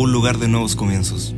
un lugar de nuevos comienzos.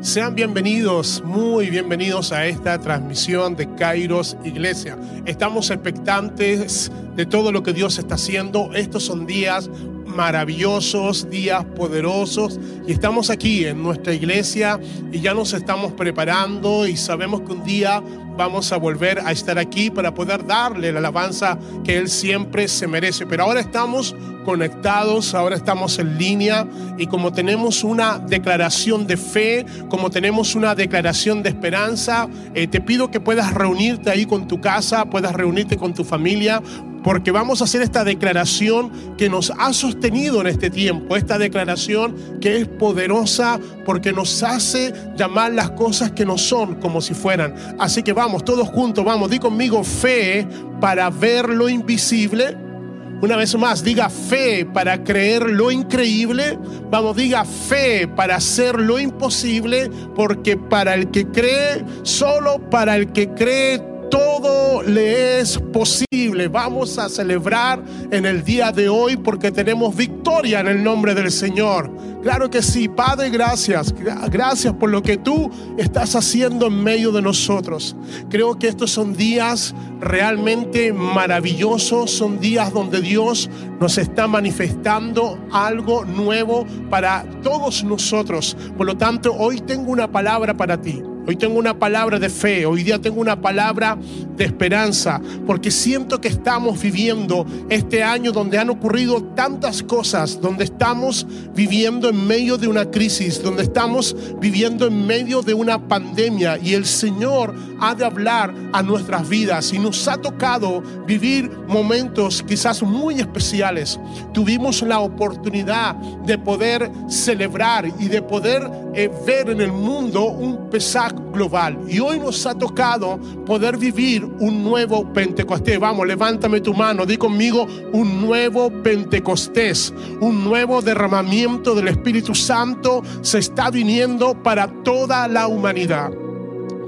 Sean bienvenidos, muy bienvenidos a esta transmisión de Kairos Iglesia. Estamos expectantes de todo lo que Dios está haciendo. Estos son días maravillosos, días poderosos y estamos aquí en nuestra iglesia y ya nos estamos preparando y sabemos que un día vamos a volver a estar aquí para poder darle la alabanza que Él siempre se merece. Pero ahora estamos conectados, ahora estamos en línea y como tenemos una declaración de fe, como tenemos una declaración de esperanza, eh, te pido que puedas reunirte ahí con tu casa, puedas reunirte con tu familia, porque vamos a hacer esta declaración que nos ha sostenido en este tiempo, esta declaración que es poderosa porque nos hace llamar las cosas que no son como si fueran. Así que vamos, todos juntos, vamos, di conmigo fe para ver lo invisible. Una vez más, diga fe para creer lo increíble. Vamos, diga fe para hacer lo imposible, porque para el que cree, solo para el que cree, todo le es posible. Vamos a celebrar en el día de hoy porque tenemos victoria en el nombre del Señor. Claro que sí, Padre, gracias. Gracias por lo que tú estás haciendo en medio de nosotros. Creo que estos son días realmente maravillosos, son días donde Dios nos está manifestando algo nuevo para todos nosotros. Por lo tanto, hoy tengo una palabra para ti. Hoy tengo una palabra de fe, hoy día tengo una palabra de esperanza, porque siento que estamos viviendo este año donde han ocurrido tantas cosas, donde estamos viviendo en medio de una crisis, donde estamos viviendo en medio de una pandemia y el Señor ha de hablar a nuestras vidas y nos ha tocado vivir momentos quizás muy especiales. Tuvimos la oportunidad de poder celebrar y de poder eh, ver en el mundo un pesaje global. Y hoy nos ha tocado poder vivir un nuevo Pentecostés. Vamos, levántame tu mano, di conmigo un nuevo Pentecostés, un nuevo derramamiento del Espíritu Santo se está viniendo para toda la humanidad.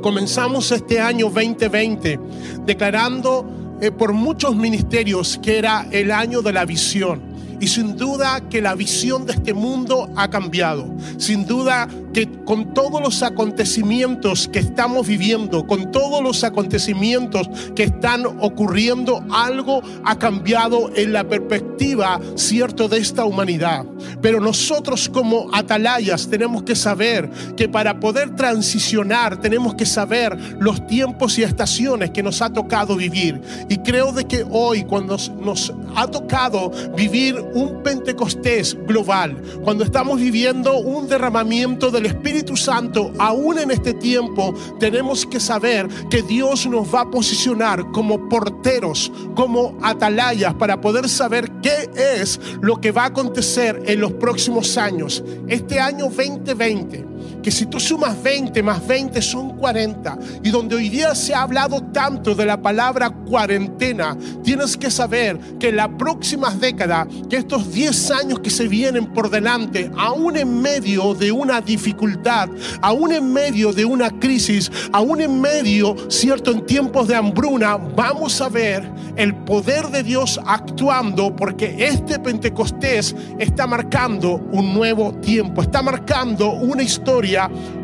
Comenzamos este año 2020 declarando eh, por muchos ministerios que era el año de la visión. Y sin duda que la visión de este mundo ha cambiado. Sin duda que con todos los acontecimientos que estamos viviendo, con todos los acontecimientos que están ocurriendo, algo ha cambiado en la perspectiva, cierto, de esta humanidad. Pero nosotros como atalayas tenemos que saber que para poder transicionar tenemos que saber los tiempos y estaciones que nos ha tocado vivir. Y creo de que hoy cuando nos ha tocado vivir un Pentecostés global, cuando estamos viviendo un derramamiento de el Espíritu Santo, aún en este tiempo, tenemos que saber que Dios nos va a posicionar como porteros, como atalayas, para poder saber qué es lo que va a acontecer en los próximos años. Este año 2020 que si tú sumas 20 más 20 son 40, y donde hoy día se ha hablado tanto de la palabra cuarentena, tienes que saber que en las próximas décadas, que estos 10 años que se vienen por delante, aún en medio de una dificultad, aún en medio de una crisis, aún en medio, cierto, en tiempos de hambruna, vamos a ver el poder de Dios actuando porque este Pentecostés está marcando un nuevo tiempo, está marcando una historia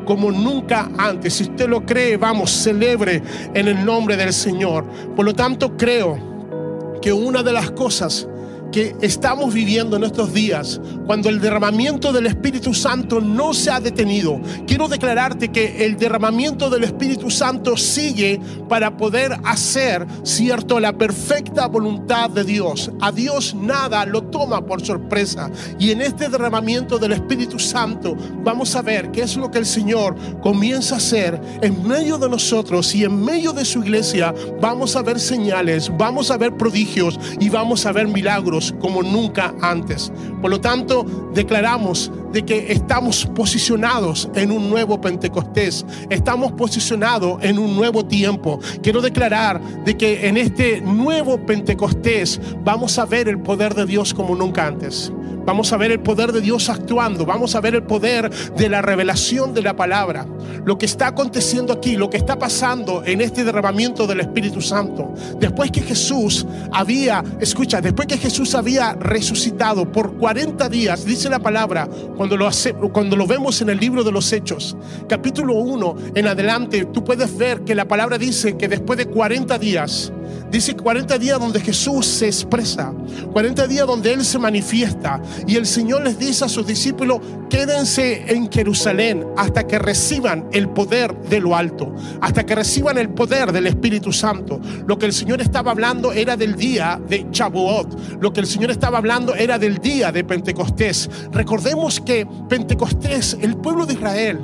como nunca antes. Si usted lo cree, vamos, celebre en el nombre del Señor. Por lo tanto, creo que una de las cosas que estamos viviendo en estos días, cuando el derramamiento del Espíritu Santo no se ha detenido, quiero declararte que el derramamiento del Espíritu Santo sigue para poder hacer, cierto, la perfecta voluntad de Dios. A Dios nada lo toma por sorpresa. Y en este derramamiento del Espíritu Santo vamos a ver qué es lo que el Señor comienza a hacer en medio de nosotros y en medio de su iglesia. Vamos a ver señales, vamos a ver prodigios y vamos a ver milagros como nunca antes. Por lo tanto, declaramos de que estamos posicionados en un nuevo Pentecostés, estamos posicionados en un nuevo tiempo. Quiero declarar de que en este nuevo Pentecostés vamos a ver el poder de Dios como nunca antes. Vamos a ver el poder de Dios actuando. Vamos a ver el poder de la revelación de la palabra. Lo que está aconteciendo aquí, lo que está pasando en este derramamiento del Espíritu Santo. Después que Jesús había, escucha, después que Jesús había resucitado por 40 días, dice la palabra, cuando lo, hace, cuando lo vemos en el libro de los Hechos, capítulo 1 en adelante, tú puedes ver que la palabra dice que después de 40 días, Dice 40 días donde Jesús se expresa, 40 días donde Él se manifiesta. Y el Señor les dice a sus discípulos, quédense en Jerusalén hasta que reciban el poder de lo alto, hasta que reciban el poder del Espíritu Santo. Lo que el Señor estaba hablando era del día de Chabuot, lo que el Señor estaba hablando era del día de Pentecostés. Recordemos que Pentecostés, el pueblo de Israel,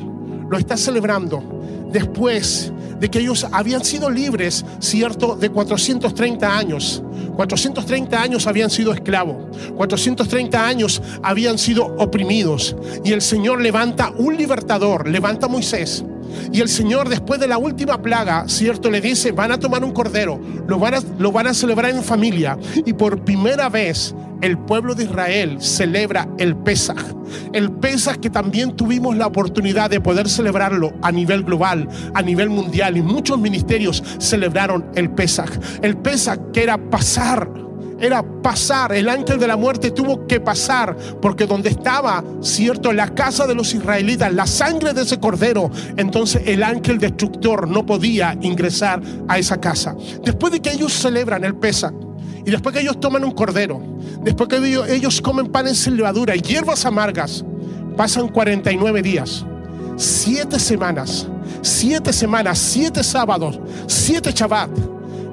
lo está celebrando después de que ellos habían sido libres, cierto, de 430 años. 430 años habían sido esclavos, 430 años habían sido oprimidos. Y el Señor levanta un libertador, levanta a Moisés. Y el Señor después de la última plaga, cierto, le dice, van a tomar un cordero, lo van a, celebrar en familia. Y por primera vez el pueblo de Israel celebra el Pesaj. El Pesaj que también tuvimos la oportunidad de poder celebrarlo a nivel global, a nivel mundial. Y muchos ministerios celebraron el Pesaj. El Pesaj que era pasar era pasar. El ángel de la muerte tuvo que pasar porque donde estaba, cierto, la casa de los israelitas, la sangre de ese cordero, entonces el ángel destructor no podía ingresar a esa casa. Después de que ellos celebran el Pesach, y después que ellos toman un cordero, después que ellos, comen panes sin levadura y hierbas amargas, pasan 49 días, 7 semanas, 7 semanas, 7 sábados, 7 Shabbat.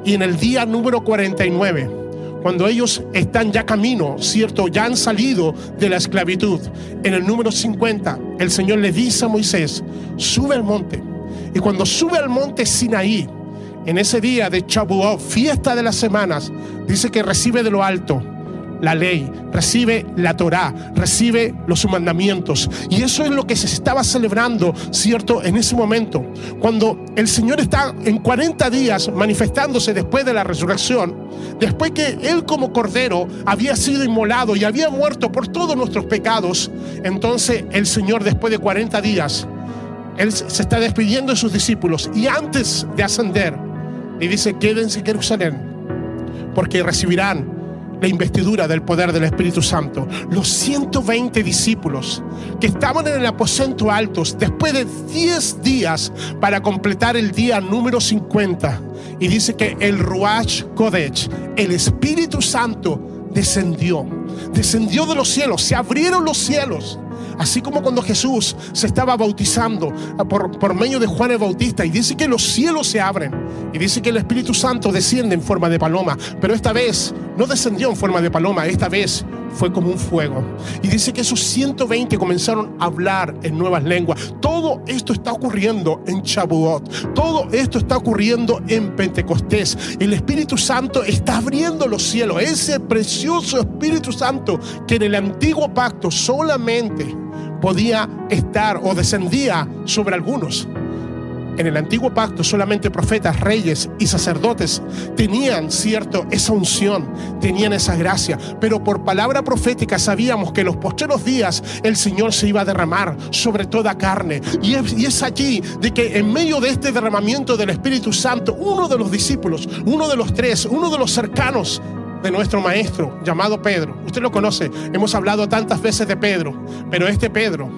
Y en el día número 49, cuando ellos están ya camino, ¿cierto? Ya han salido de la esclavitud. En el número 50, el Señor le dice a Moisés, sube al monte. Y cuando sube al monte Sinaí, en ese día de Chabuot, fiesta de las semanas, dice que recibe de lo alto la ley, recibe la Torá, recibe los mandamientos. Y eso es lo que se estaba celebrando, ¿cierto? En ese momento, cuando el Señor está en 40 días manifestándose después de la resurrección, después que Él como Cordero había sido inmolado y había muerto por todos nuestros pecados, entonces el Señor después de 40 días, Él se está despidiendo de sus discípulos y antes de ascender, y dice, quédense en Jerusalén, porque recibirán la investidura del poder del Espíritu Santo. Los 120 discípulos que estaban en el aposento altos después de 10 días para completar el día número 50. Y dice que el Ruach Kodesh, el Espíritu Santo, descendió. Descendió de los cielos, se abrieron los cielos Así como cuando Jesús se estaba bautizando por, por medio de Juan el Bautista y dice que los cielos se abren y dice que el Espíritu Santo desciende en forma de paloma, pero esta vez no descendió en forma de paloma, esta vez fue como un fuego. Y dice que esos 120 comenzaron a hablar en nuevas lenguas. Todo esto está ocurriendo en Chabuot. Todo esto está ocurriendo en Pentecostés. El Espíritu Santo está abriendo los cielos. Ese precioso Espíritu Santo que en el antiguo pacto solamente podía estar o descendía sobre algunos. En el antiguo pacto solamente profetas, reyes y sacerdotes tenían cierto esa unción, tenían esa gracia, pero por palabra profética sabíamos que en los postreros días el Señor se iba a derramar sobre toda carne. Y es, y es allí de que en medio de este derramamiento del Espíritu Santo, uno de los discípulos, uno de los tres, uno de los cercanos de nuestro maestro llamado Pedro. Usted lo conoce, hemos hablado tantas veces de Pedro, pero este Pedro,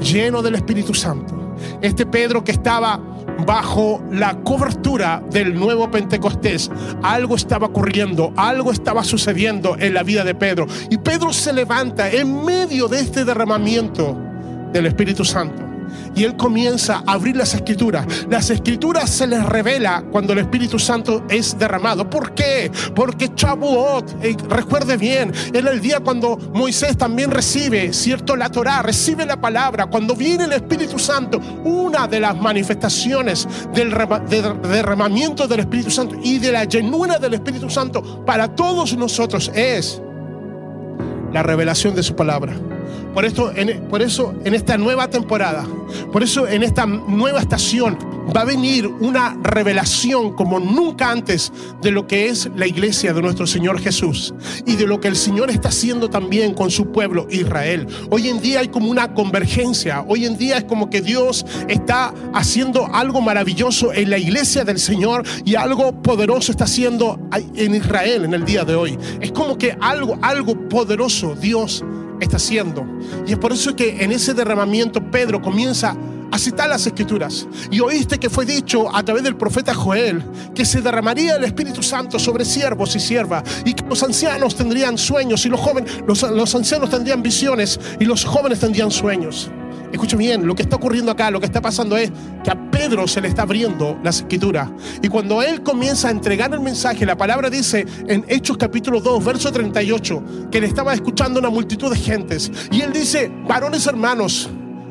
lleno del Espíritu Santo, este Pedro que estaba bajo la cobertura del nuevo Pentecostés, algo estaba ocurriendo, algo estaba sucediendo en la vida de Pedro. Y Pedro se levanta en medio de este derramamiento del Espíritu Santo y él comienza a abrir las escrituras. Las escrituras se les revela cuando el Espíritu Santo es derramado. ¿Por qué? Porque Chabuot, eh, recuerde bien, era el día cuando Moisés también recibe, ¿cierto? La Torah, recibe la palabra. Cuando viene el Espíritu Santo, una de las manifestaciones del derramamiento del Espíritu Santo y de la llenura del Espíritu Santo para todos nosotros es la revelación de su palabra. Por, esto, por eso en esta nueva temporada, por eso en esta nueva estación, va a venir una revelación como nunca antes de lo que es la iglesia de nuestro Señor Jesús y de lo que el Señor está haciendo también con su pueblo Israel. Hoy en día hay como una convergencia, hoy en día es como que Dios está haciendo algo maravilloso en la iglesia del Señor y algo poderoso está haciendo en Israel en el día de hoy. Es como que algo, algo poderoso Dios está haciendo. Y es por eso que en ese derramamiento Pedro comienza a citar las escrituras. Y oíste que fue dicho a través del profeta Joel que se derramaría el Espíritu Santo sobre siervos y siervas y que los ancianos tendrían sueños y los jóvenes, los, ancianos tendrían visiones y los jóvenes tendrían sueños. Escucha bien, lo que está ocurriendo acá, lo que está pasando es que a Pedro se le está abriendo la escritura. Y cuando él comienza a entregar el mensaje, la palabra dice en Hechos capítulo 2, verso 38, que le estaba escuchando una multitud de gentes. Y él dice, varones hermanos,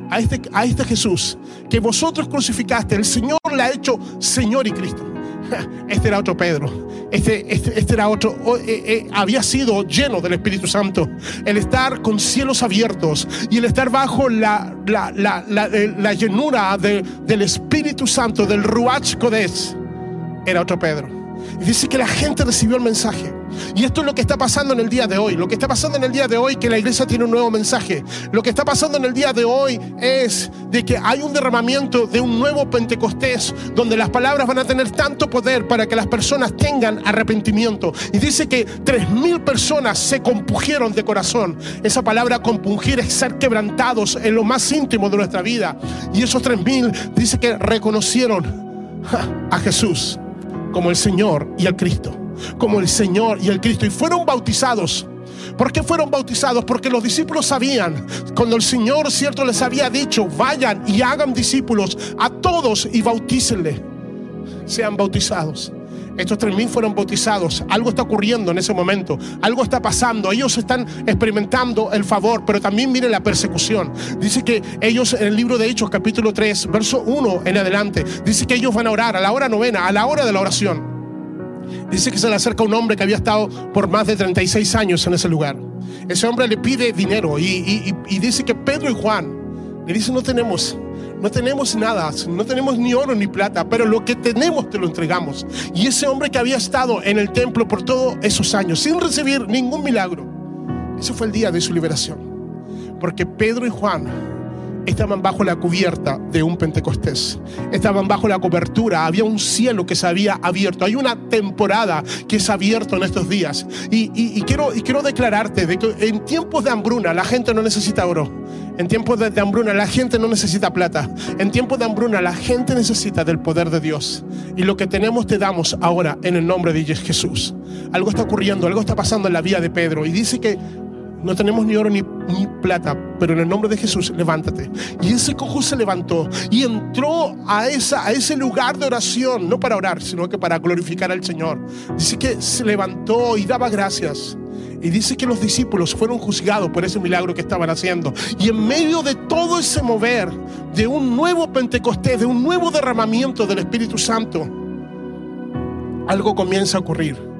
a este, a este Jesús que vosotros crucificaste, el Señor le ha hecho Señor y Cristo. Este era otro Pedro. Este, este, este era otro. Eh, eh, había sido lleno del Espíritu Santo. El estar con cielos abiertos y el estar bajo la, la, la, la eh, llenura del Espíritu Santo, del Ruach Kodesh, era otro Pedro. Dice que la gente recibió el mensaje. Y esto es lo que está pasando en el día de hoy. Lo que está pasando en el día de hoy que la iglesia tiene un nuevo mensaje. Lo que está pasando en el día de hoy es de que hay un derramamiento de un nuevo Pentecostés donde las palabras van a tener tanto poder para que las personas tengan arrepentimiento. Y dice que tres mil personas se compugieron de corazón. Esa palabra compungir es ser quebrantados en lo más íntimo de nuestra vida. Y esos tres mil dice que reconocieron a Jesús como el Señor y el Cristo. Como el Señor y el Cristo. Y fueron bautizados. ¿Por qué fueron bautizados? Porque los discípulos sabían, cuando el Señor, cierto, les había dicho, vayan y hagan discípulos a todos y bautícenle. Sean bautizados. Estos tres mil fueron bautizados. Algo está ocurriendo en ese momento. Algo está pasando. Ellos están experimentando el favor, pero también miren la persecución. Dice que ellos en el libro de Hechos, capítulo 3, verso 1 en adelante, dice que ellos van a orar a la hora novena, a la hora de la oración. Dice que se le acerca un hombre que había estado por más de 36 años en ese lugar. Ese hombre le pide dinero y, dice que Pedro y Juan le dicen no tenemos no tenemos nada, no tenemos ni oro ni plata, pero lo que tenemos te lo entregamos. Y ese hombre que había estado en el templo por todos esos años sin recibir ningún milagro, ese fue el día de su liberación. Porque Pedro y Juan estaban bajo la cubierta de un Pentecostés. Estaban bajo la cobertura, había un cielo que se había abierto. Hay una temporada que ha abierto en estos días. Y, quiero, quiero declararte de que en tiempos de hambruna la gente no necesita oro. En tiempos de, hambruna la gente no necesita plata. En tiempos de hambruna la gente necesita del poder de Dios. Y lo que tenemos te damos ahora en el nombre de Jesús. Algo está ocurriendo, algo está pasando en la vida de Pedro. Y dice que no tenemos ni oro ni, plata, pero en el nombre de Jesús, levántate. Y ese cojo se levantó y entró a, esa, a ese lugar de oración, no para orar, sino que para glorificar al Señor. Dice que se levantó y daba gracias. Y dice que los discípulos fueron juzgados por ese milagro que estaban haciendo. Y en medio de todo ese mover, de un nuevo Pentecostés, de un nuevo derramamiento del Espíritu Santo, algo comienza a ocurrir.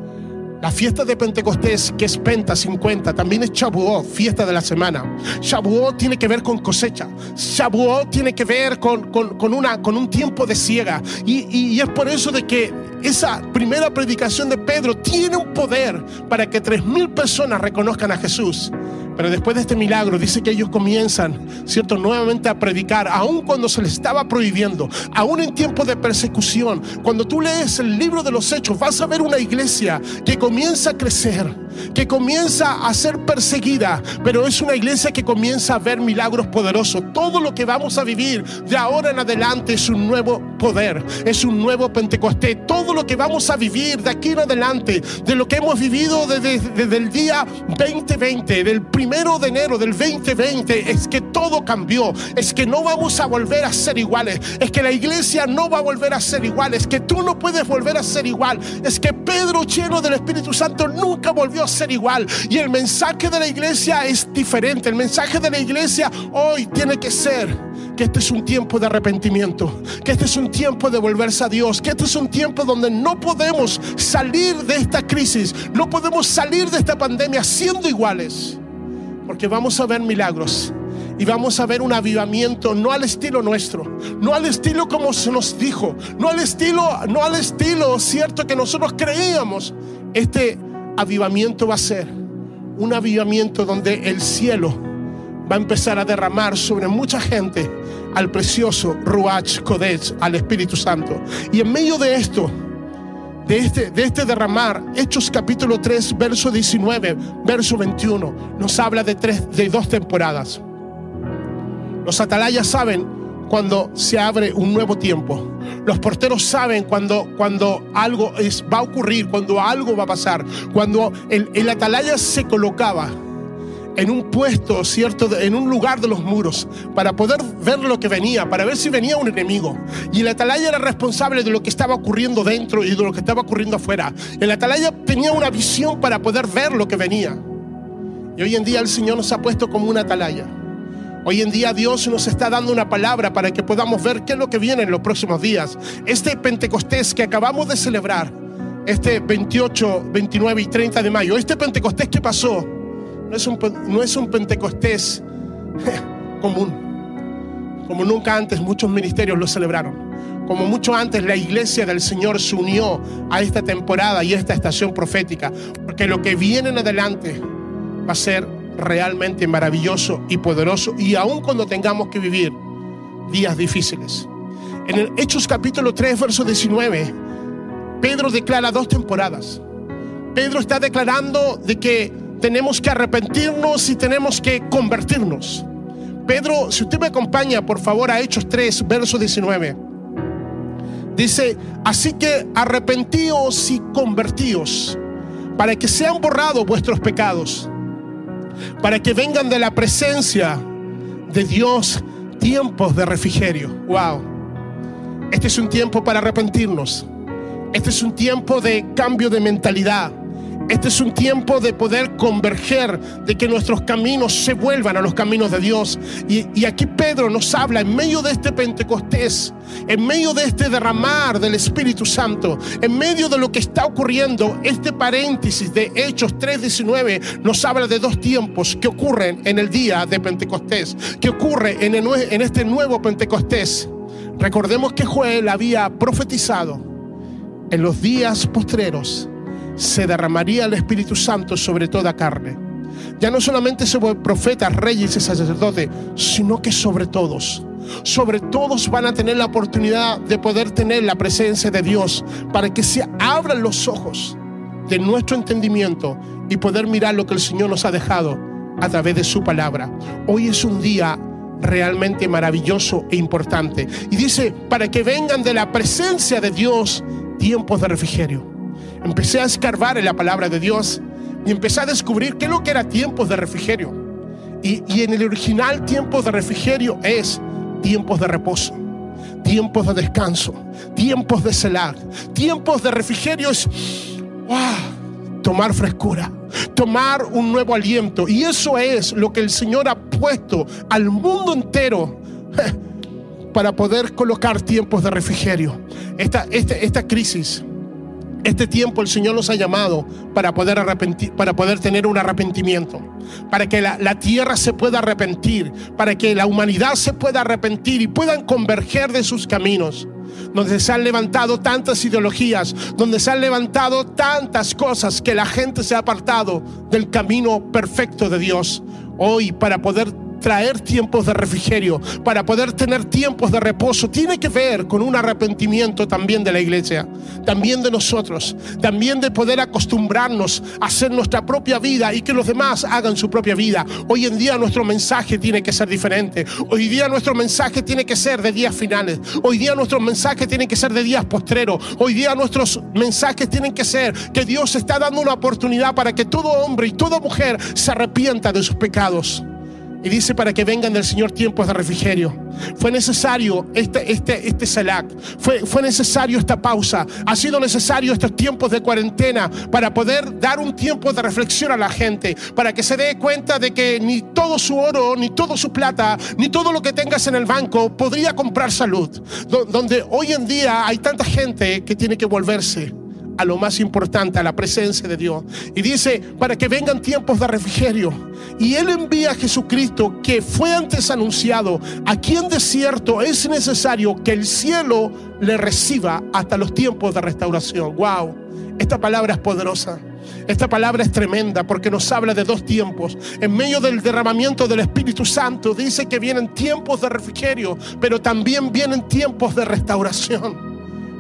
La fiesta de Pentecostés, que es Penta 50, también es Shavuot, fiesta de la semana. Shavuot tiene que ver con cosecha. Shavuot tiene que ver con, una, con un tiempo de ciega. Y, y, es por eso de que esa primera predicación de Pedro tiene un poder para que tres mil personas reconozcan a Jesús. Pero después de este milagro dice que ellos comienzan, ¿cierto?, nuevamente a predicar, aun cuando se les estaba prohibiendo, aún en tiempos de persecución. Cuando tú lees el libro de los hechos, vas a ver una iglesia que comienza a crecer que comienza a ser perseguida, pero es una iglesia que comienza a ver milagros poderosos. Todo lo que vamos a vivir de ahora en adelante es un nuevo poder, es un nuevo Pentecostés. Todo lo que vamos a vivir de aquí en adelante, de lo que hemos vivido desde, el día 2020, del primero de enero del 2020, es que todo cambió, es que no vamos a volver a ser iguales, es que la iglesia no va a volver a ser igual, es que tú no puedes volver a ser igual, es que Pedro lleno del Espíritu Santo nunca volvió ser igual. Y el mensaje de la iglesia es diferente. El mensaje de la iglesia hoy tiene que ser que este es un tiempo de arrepentimiento, que este es un tiempo de volverse a Dios, que este es un tiempo donde no podemos salir de esta crisis, no podemos salir de esta pandemia siendo iguales, porque vamos a ver milagros y vamos a ver un avivamiento no al estilo nuestro, no al estilo como se nos dijo, no al estilo, no al estilo cierto que nosotros creíamos. Este avivamiento va a ser un avivamiento donde el cielo va a empezar a derramar sobre mucha gente al precioso Ruach Kodesh, al Espíritu Santo. Y en medio de esto, de este, de este derramar, Hechos capítulo 3, verso 19, verso 21, nos habla de, tres, de dos temporadas. Los atalayas saben cuando se abre un nuevo tiempo. Los porteros saben cuando, cuando algo es, va a ocurrir, cuando algo va a pasar. Cuando el, el atalaya se colocaba en un puesto, ¿cierto? En un lugar de los muros, para poder ver lo que venía, para ver si venía un enemigo. Y el atalaya era responsable de lo que estaba ocurriendo dentro y de lo que estaba ocurriendo afuera. El atalaya tenía una visión para poder ver lo que venía. Y hoy en día el Señor nos ha puesto como un atalaya. Hoy en día Dios nos está dando una palabra para que podamos ver qué es lo que viene en los próximos días. Este Pentecostés que acabamos de celebrar, este 28, 29 y 30 de mayo, este Pentecostés que pasó, no es un, no es un Pentecostés común. Como nunca antes muchos ministerios lo celebraron. Como mucho antes la iglesia del Señor se unió a esta temporada y a esta estación profética. Porque lo que viene en adelante va a ser realmente maravilloso y poderoso. Y aun cuando tengamos que vivir días difíciles. En el Hechos capítulo 3, verso 19, Pedro declara dos temporadas. Pedro está declarando de que tenemos que arrepentirnos y tenemos que convertirnos. Pedro, si usted me acompaña, por favor, a Hechos 3, verso 19. Dice, así que arrepentíos y convertíos para que sean borrados vuestros pecados, para que vengan de la presencia de Dios tiempos de refrigerio. Wow. Este es un tiempo para arrepentirnos. Este es un tiempo de cambio de mentalidad. Este es un tiempo de poder converger, de que nuestros caminos se vuelvan a los caminos de Dios. Y, aquí Pedro nos habla en medio de este Pentecostés, en medio de este derramar del Espíritu Santo, en medio de lo que está ocurriendo, este paréntesis de Hechos 3:19 nos habla de dos tiempos que ocurren en el día de Pentecostés, que ocurre en, en este nuevo Pentecostés. Recordemos que Joel había profetizado en los días postreros se derramaría el Espíritu Santo sobre toda carne. Ya no solamente sobre profetas, reyes y sacerdotes, sino que sobre todos. Sobre todos van a tener la oportunidad de poder tener la presencia de Dios para que se abran los ojos de nuestro entendimiento y poder mirar lo que el Señor nos ha dejado a través de su palabra. Hoy es un día realmente maravilloso e importante. Y dice, para que vengan de la presencia de Dios tiempos de refrigerio empecé a escarbar en la palabra de Dios y empecé a descubrir qué es lo que era tiempos de refrigerio. Y, en el original tiempos de refrigerio es tiempos de reposo, tiempos de descanso, tiempos de celar, tiempos de refrigerio es tomar frescura, tomar un nuevo aliento. Y eso es lo que el Señor ha puesto al mundo entero para poder colocar tiempos de refrigerio. Esta, esta, esta crisis este tiempo el Señor nos ha llamado para poder, arrepentir, para poder tener un arrepentimiento, para que la, la, tierra se pueda arrepentir, para que la humanidad se pueda arrepentir y puedan converger de sus caminos. Donde se han levantado tantas ideologías, donde se han levantado tantas cosas que la gente se ha apartado del camino perfecto de Dios. Hoy, para poder traer tiempos de refrigerio, para poder tener tiempos de reposo, tiene que ver con un arrepentimiento también de la iglesia, también de nosotros, también de poder acostumbrarnos a hacer nuestra propia vida y que los demás hagan su propia vida. Hoy en día nuestro mensaje tiene que ser diferente. Hoy día nuestro mensaje tiene que ser de días finales. Hoy día nuestros mensajes tienen que ser de días postreros. Hoy día nuestros mensajes tienen que ser que Dios está dando una oportunidad para que todo hombre y toda mujer se arrepienta de sus pecados. Y dice para que vengan del Señor tiempos de refrigerio. Fue necesario este, este, este salac. Fue, fue necesario esta pausa. Ha sido necesario estos tiempos de cuarentena para poder dar un tiempo de reflexión a la gente. Para que se dé cuenta de que ni todo su oro, ni todo su plata, ni todo lo que tengas en el banco podría comprar salud. Donde hoy en día hay tanta gente que tiene que volverse a lo más importante, a la presencia de Dios. Y dice, para que vengan tiempos de refrigerio. Y Él envía a Jesucristo, que fue antes anunciado, aquí en desierto es necesario que el cielo le reciba hasta los tiempos de restauración. Wow, esta palabra es poderosa. Esta palabra es tremenda porque nos habla de dos tiempos. En medio del derramamiento del Espíritu Santo dice que vienen tiempos de refrigerio, pero también vienen tiempos de restauración.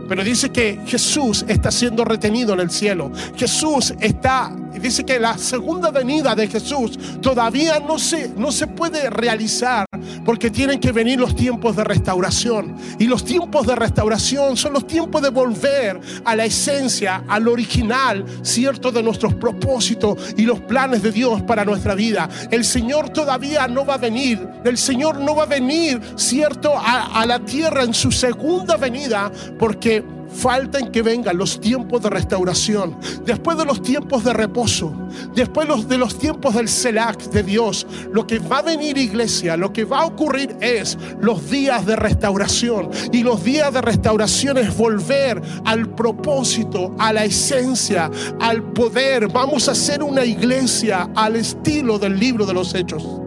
Pero dice que Jesús está siendo retenido en el cielo. Jesús está, dice que la segunda venida de Jesús todavía no se, no se puede realizar porque tienen que venir los tiempos de restauración. Y los tiempos de restauración son los tiempos de volver a la esencia, al original, cierto, de nuestros propósitos y los planes de Dios para nuestra vida. El Señor todavía no va a venir. El Señor no va a venir, cierto, a, a la tierra en su segunda venida porque faltan que vengan los tiempos de restauración, después de los tiempos de reposo, después de los tiempos del Selac de Dios. Lo que va a venir, iglesia, lo que va a ocurrir es los días de restauración. Y los días de restauración es volver al propósito, a la esencia, al poder. Vamos a hacer una iglesia al estilo del libro de los Hechos.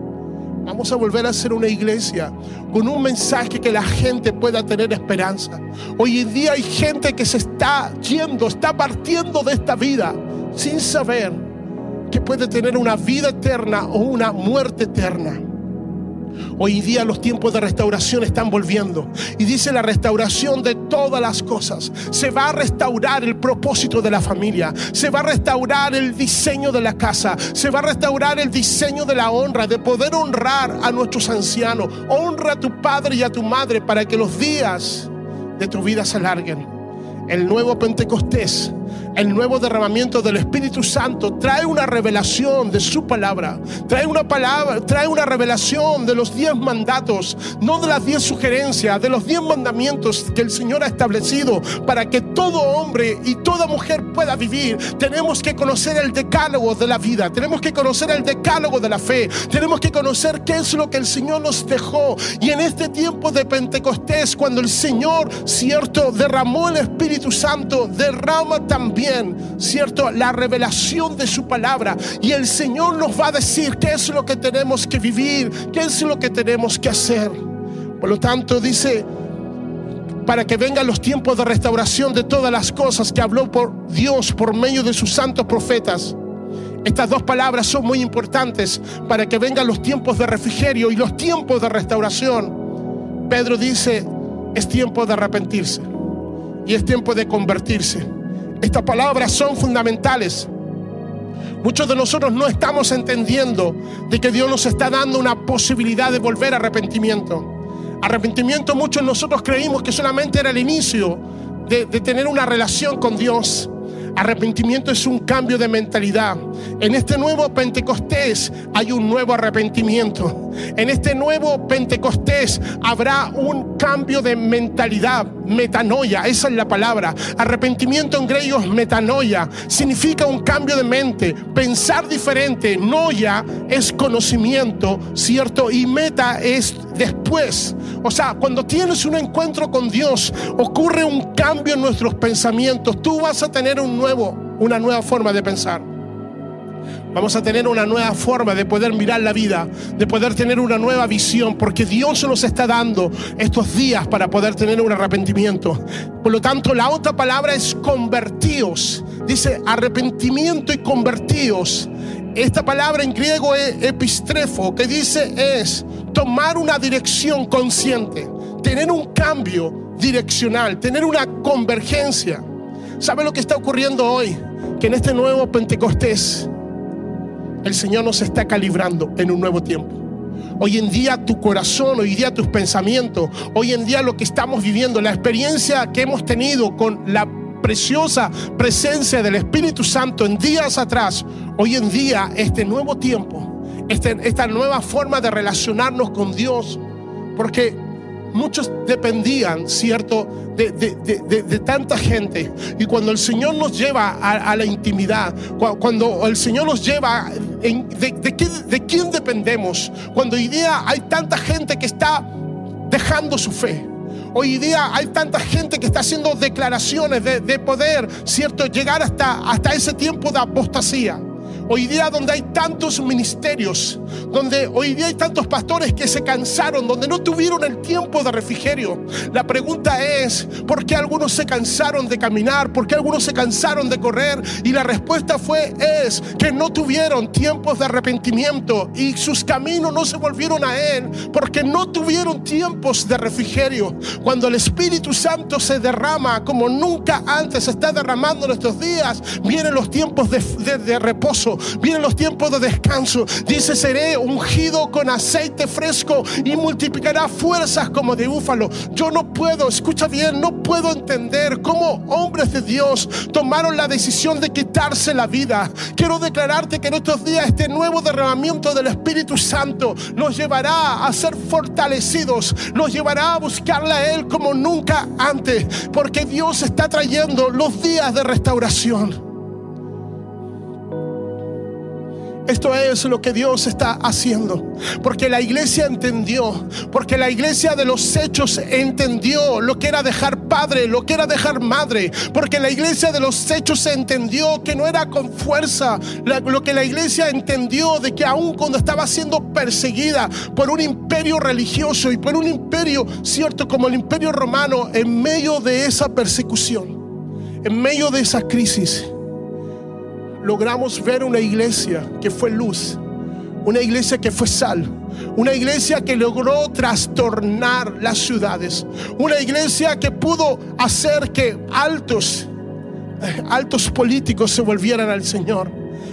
Vamos a volver a ser una iglesia con un mensaje que la gente pueda tener esperanza. Hoy en día hay gente que se está yendo, está partiendo de esta vida sin saber que puede tener una vida eterna o una muerte eterna. Hoy día los tiempos de restauración están volviendo. Y dice la restauración de todas las cosas. Se va a restaurar el propósito de la familia. Se va a restaurar el diseño de la casa. Se va a restaurar el diseño de la honra, de poder honrar a nuestros ancianos. Honra a tu padre y a tu madre para que los días de tu vida se alarguen. El nuevo Pentecostés el nuevo derramamiento del Espíritu Santo trae una revelación de su palabra, trae una palabra, trae una revelación de los diez mandatos, no de las diez sugerencias, de los diez mandamientos que el Señor ha establecido para que todo hombre y toda mujer pueda vivir. Tenemos que conocer el decálogo de la vida, tenemos que conocer el decálogo de la fe, tenemos que conocer qué es lo que el Señor nos dejó. Y en este tiempo de Pentecostés, cuando el Señor, cierto, derramó el Espíritu Santo, derrama también ¿cierto? La revelación de su palabra. Y el Señor nos va a decir qué es lo que tenemos que vivir, qué es lo que tenemos que hacer. Por lo tanto, dice, para que vengan los tiempos de restauración de todas las cosas que habló por Dios por medio de sus santos profetas. Estas dos palabras son muy importantes para que vengan los tiempos de refrigerio y los tiempos de restauración. Pedro dice, es tiempo de arrepentirse y es tiempo de convertirse. Estas palabras son fundamentales. Muchos de nosotros no estamos entendiendo de que Dios nos está dando una posibilidad de volver a arrepentimiento. Arrepentimiento muchos de nosotros creímos que solamente era el inicio de, de tener una relación con Dios. Arrepentimiento es un cambio de mentalidad. En este nuevo Pentecostés hay un nuevo arrepentimiento. En este nuevo Pentecostés habrá un cambio de mentalidad, metanoia, esa es la palabra. Arrepentimiento en griego es metanoia, significa un cambio de mente, pensar diferente. Noia es conocimiento, ¿cierto? Y meta es después. O sea, cuando tienes un encuentro con Dios, ocurre un cambio en nuestros pensamientos. Tú vas a tener un nuevo, una nueva forma de pensar. Vamos a tener una nueva forma de poder mirar la vida, de poder tener una nueva visión, porque Dios nos está dando estos días para poder tener un arrepentimiento. Por lo tanto, la otra palabra es convertíos. Dice arrepentimiento y convertíos. Esta palabra en griego es epistrefo, que dice es tomar una dirección consciente, tener un cambio direccional, tener una convergencia. ¿Sabe lo que está ocurriendo hoy? Que en este nuevo Pentecostés el Señor nos está calibrando en un nuevo tiempo. Hoy en día tu corazón, hoy día tus pensamientos, hoy en día lo que estamos viviendo, la experiencia que hemos tenido con la preciosa presencia del Espíritu Santo en días atrás, hoy en día este nuevo tiempo, este, esta nueva forma de relacionarnos con Dios, porque muchos dependían, ¿cierto?, de, tanta gente. Y cuando el Señor nos lleva a, la intimidad, cuando el Señor nos lleva, de, quién dependemos? Cuando hoy día hay tanta gente que está dejando su fe. Hoy día hay tanta gente que está haciendo declaraciones de, de poder, ¿cierto? Llegar hasta, hasta ese tiempo de apostasía. Hoy día donde hay tantos ministerios, donde hoy día hay tantos pastores que se cansaron, donde no tuvieron el tiempo de refrigerio. La pregunta es, ¿por qué algunos se cansaron de caminar? ¿Por qué algunos se cansaron de correr? Y la respuesta fue, es que no tuvieron tiempos de arrepentimiento y sus caminos no se volvieron a Él porque no tuvieron tiempos de refrigerio. Cuando el Espíritu Santo se derrama como nunca antes se está derramando en estos días, vienen los tiempos de, reposo vienen los tiempos de descanso. Dice, seré ungido con aceite fresco y multiplicará fuerzas como de búfalo. Yo no puedo, escucha bien, no puedo entender cómo hombres de Dios tomaron la decisión de quitarse la vida. Quiero declararte que en estos días este nuevo derramamiento del Espíritu Santo nos llevará a ser fortalecidos, nos llevará a buscarle a Él como nunca antes, porque Dios está trayendo los días de restauración. Esto es lo que Dios está haciendo. Porque la iglesia entendió, porque la iglesia de los hechos entendió lo que era dejar padre, lo que era dejar madre. Porque la iglesia de los hechos entendió que no era con fuerza. lo que la iglesia entendió de que aún cuando estaba siendo perseguida por un imperio religioso y por un imperio, cierto, como el imperio romano, en medio de esa persecución, en medio de esa crisis logramos ver una iglesia que fue luz, una iglesia que fue sal, una iglesia que logró trastornar las ciudades, una iglesia que pudo hacer que altos, eh, altos políticos se volvieran al Señor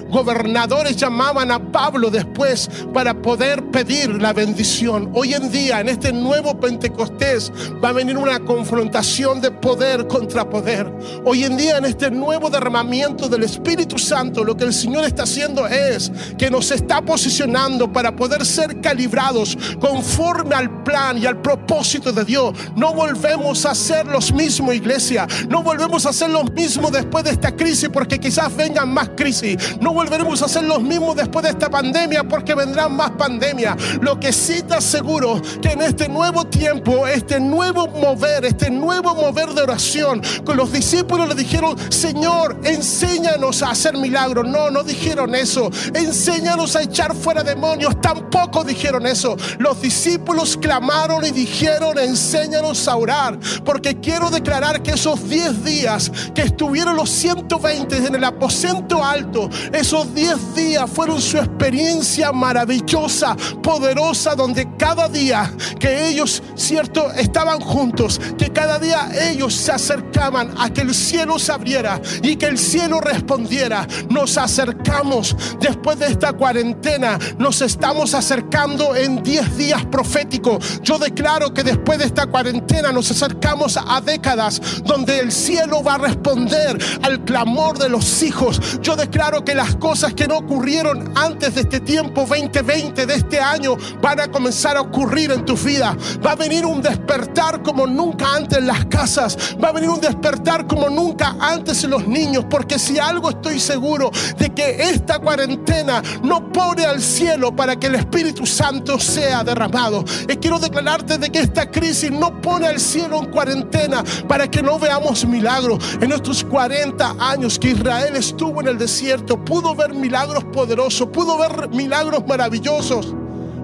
gobernadores llamaban a Pablo después para poder pedir la bendición. Hoy en día, en este nuevo Pentecostés, va a venir una confrontación de poder contra poder. Hoy en día, en este nuevo derramamiento del Espíritu Santo, lo que el Señor está haciendo es que nos está posicionando para poder ser calibrados conforme al plan y al propósito de Dios. No volvemos a ser los mismos, iglesia. No volvemos a ser los mismos después de esta crisis porque quizás vengan más crisis. No volveremos a ser los mismos después de esta pandemia porque vendrán más pandemias. Lo que sí te aseguro que en este nuevo tiempo, este nuevo mover, este nuevo mover de oración, con los discípulos le dijeron, Señor, enséñanos a hacer milagros. No, no dijeron eso. Enséñanos a echar fuera demonios. Tampoco dijeron eso. Los discípulos clamaron y dijeron, enséñanos a orar. Porque quiero declarar que esos 10 días que estuvieron los 120 en el aposento alto, esos 10 días fueron su experiencia maravillosa, poderosa, donde cada día que ellos, cierto, estaban juntos, que cada día ellos se acercaban a que el cielo se abriera y que el cielo respondiera. Nos acercamos después de esta cuarentena, nos estamos acercando en 10 días proféticos. Yo declaro que después de esta cuarentena nos acercamos a décadas donde el cielo va a responder al clamor de los hijos. Yo declaro que las cosas que no ocurrieron antes de este tiempo 2020, de este año, van a comenzar a ocurrir en tu vida. Va a venir un despertar como nunca antes en las casas. Va a venir un despertar como nunca antes en los niños. Porque si algo estoy seguro de que esta cuarentena no pone al cielo para que el Espíritu Santo sea derramado. Y quiero declararte de que esta crisis no pone al cielo en cuarentena para que no veamos milagros. En estos 40 años que Israel estuvo en el desierto, pudo ver milagros poderosos, pudo ver milagros maravillosos,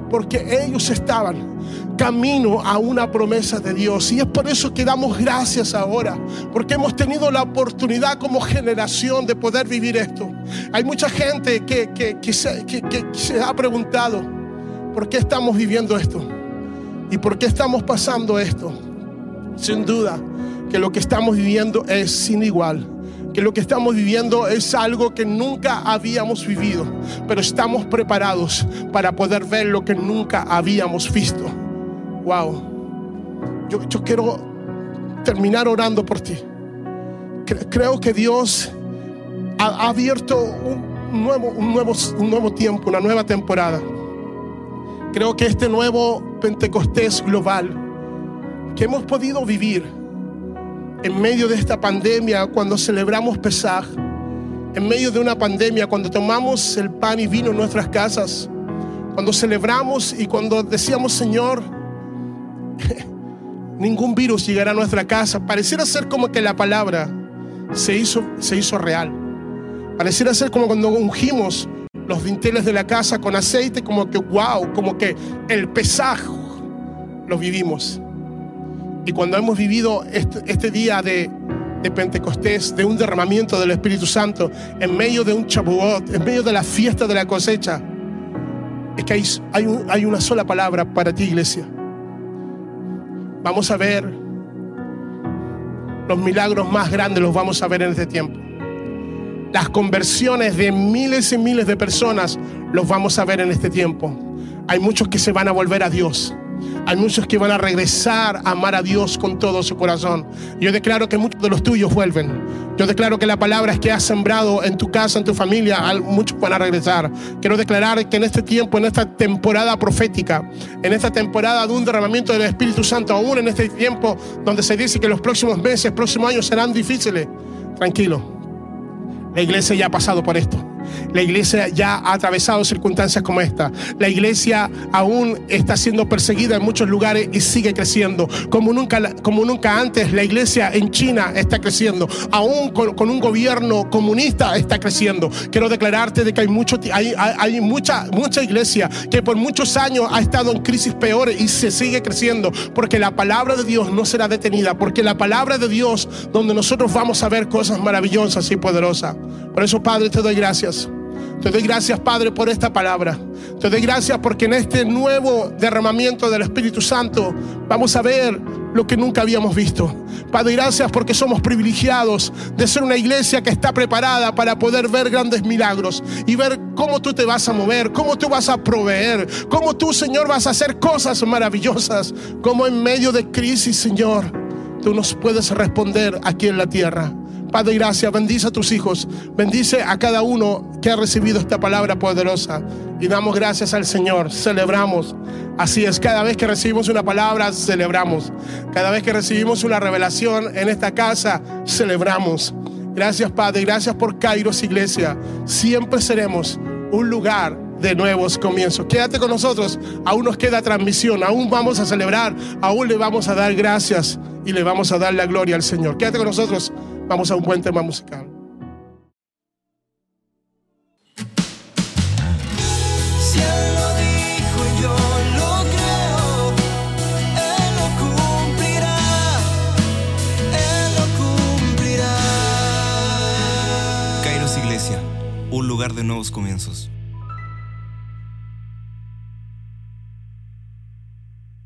porque ellos estaban camino a una promesa de Dios. Y es por eso que damos gracias ahora, porque hemos tenido la oportunidad como generación de poder vivir esto. Hay mucha gente que, que, se, que se ha preguntado, ¿por qué estamos viviendo esto? ¿Y por qué estamos pasando esto? Sin duda que lo que estamos viviendo es sin igual que lo que estamos viviendo es algo que nunca habíamos vivido, pero estamos preparados para poder ver lo que nunca habíamos visto. Wow. Yo, quiero terminar orando por ti. Creo que Dios ha abierto un nuevo, un, nuevo, un nuevo tiempo, una nueva temporada. Creo que este nuevo Pentecostés global que hemos podido vivir en medio de esta pandemia, cuando celebramos Pesaj, en medio de una pandemia, cuando tomamos el pan y vino en nuestras casas, cuando celebramos y cuando decíamos, Señor, ningún virus llegará a nuestra casa. Pareciera ser como que la palabra se hizo, se hizo real. Pareciera ser como cuando ungimos los dinteles de la casa con aceite, como que wow, como que el pesajo lo vivimos. Y cuando hemos vivido este, este día de, Pentecostés, de un derramamiento del Espíritu Santo, en medio de un chabuot, en medio de la fiesta de la cosecha, es que hay una sola palabra para ti, iglesia. Vamos a ver los milagros más grandes, los vamos a ver en este tiempo. Las conversiones de miles y miles de personas los vamos a ver en este tiempo. Hay muchos que se van a volver a Dios. Hay muchos que van a regresar a amar a Dios con todo su corazón. Yo declaro que muchos de los tuyos vuelven. Yo declaro que la palabra que has sembrado en tu casa, en tu familia, muchos van a regresar. Quiero declarar que en este tiempo, en esta temporada profética, en esta temporada de un derramamiento del Espíritu Santo, aún en este tiempo donde se dice que los próximos meses, próximos años serán difíciles, tranquilo. La iglesia ya ha pasado por esto. La iglesia ya ha atravesado circunstancias como esta. La iglesia aún está siendo perseguida en muchos lugares y sigue creciendo. Como nunca, como nunca antes, la iglesia en China está creciendo. Aún con, un gobierno comunista está creciendo. Quiero declararte de que hay, mucho, hay, hay mucha, mucha iglesia que por muchos años ha estado en crisis peores y se sigue creciendo. Porque la palabra de Dios no será detenida. Porque la palabra de Dios, donde nosotros vamos a ver cosas maravillosas y poderosas. Por eso, Padre, te doy gracias. Te doy gracias, Padre, por esta palabra. Te doy gracias porque en este nuevo derramamiento del Espíritu Santo vamos a ver lo que nunca habíamos visto. Padre, gracias porque somos privilegiados de ser una iglesia que está preparada para poder ver grandes milagros y ver cómo tú te vas a mover, cómo tú vas a proveer, cómo tú, Señor, vas a hacer cosas maravillosas, como en medio de crisis, Señor, tú nos puedes responder aquí en la tierra. Padre, gracias. Bendice a tus hijos. Bendice a cada uno que ha recibido esta palabra poderosa. Y damos gracias al Señor. Celebramos. Así es, cada vez que recibimos una palabra, celebramos. Cada vez que recibimos una revelación en esta casa, celebramos. Gracias, Padre. Gracias por Kairos Iglesia. Siempre seremos un lugar de nuevos comienzos. Quédate con nosotros. Aún nos queda transmisión. Aún vamos a celebrar. Aún le vamos a dar gracias y le vamos a dar la gloria al Señor. Quédate con nosotros. Vamos a un buen tema musical. Si él lo dijo, yo lo creo. Él lo cumplirá. Él lo cumplirá. Kairos Iglesia, un lugar de nuevos comienzos.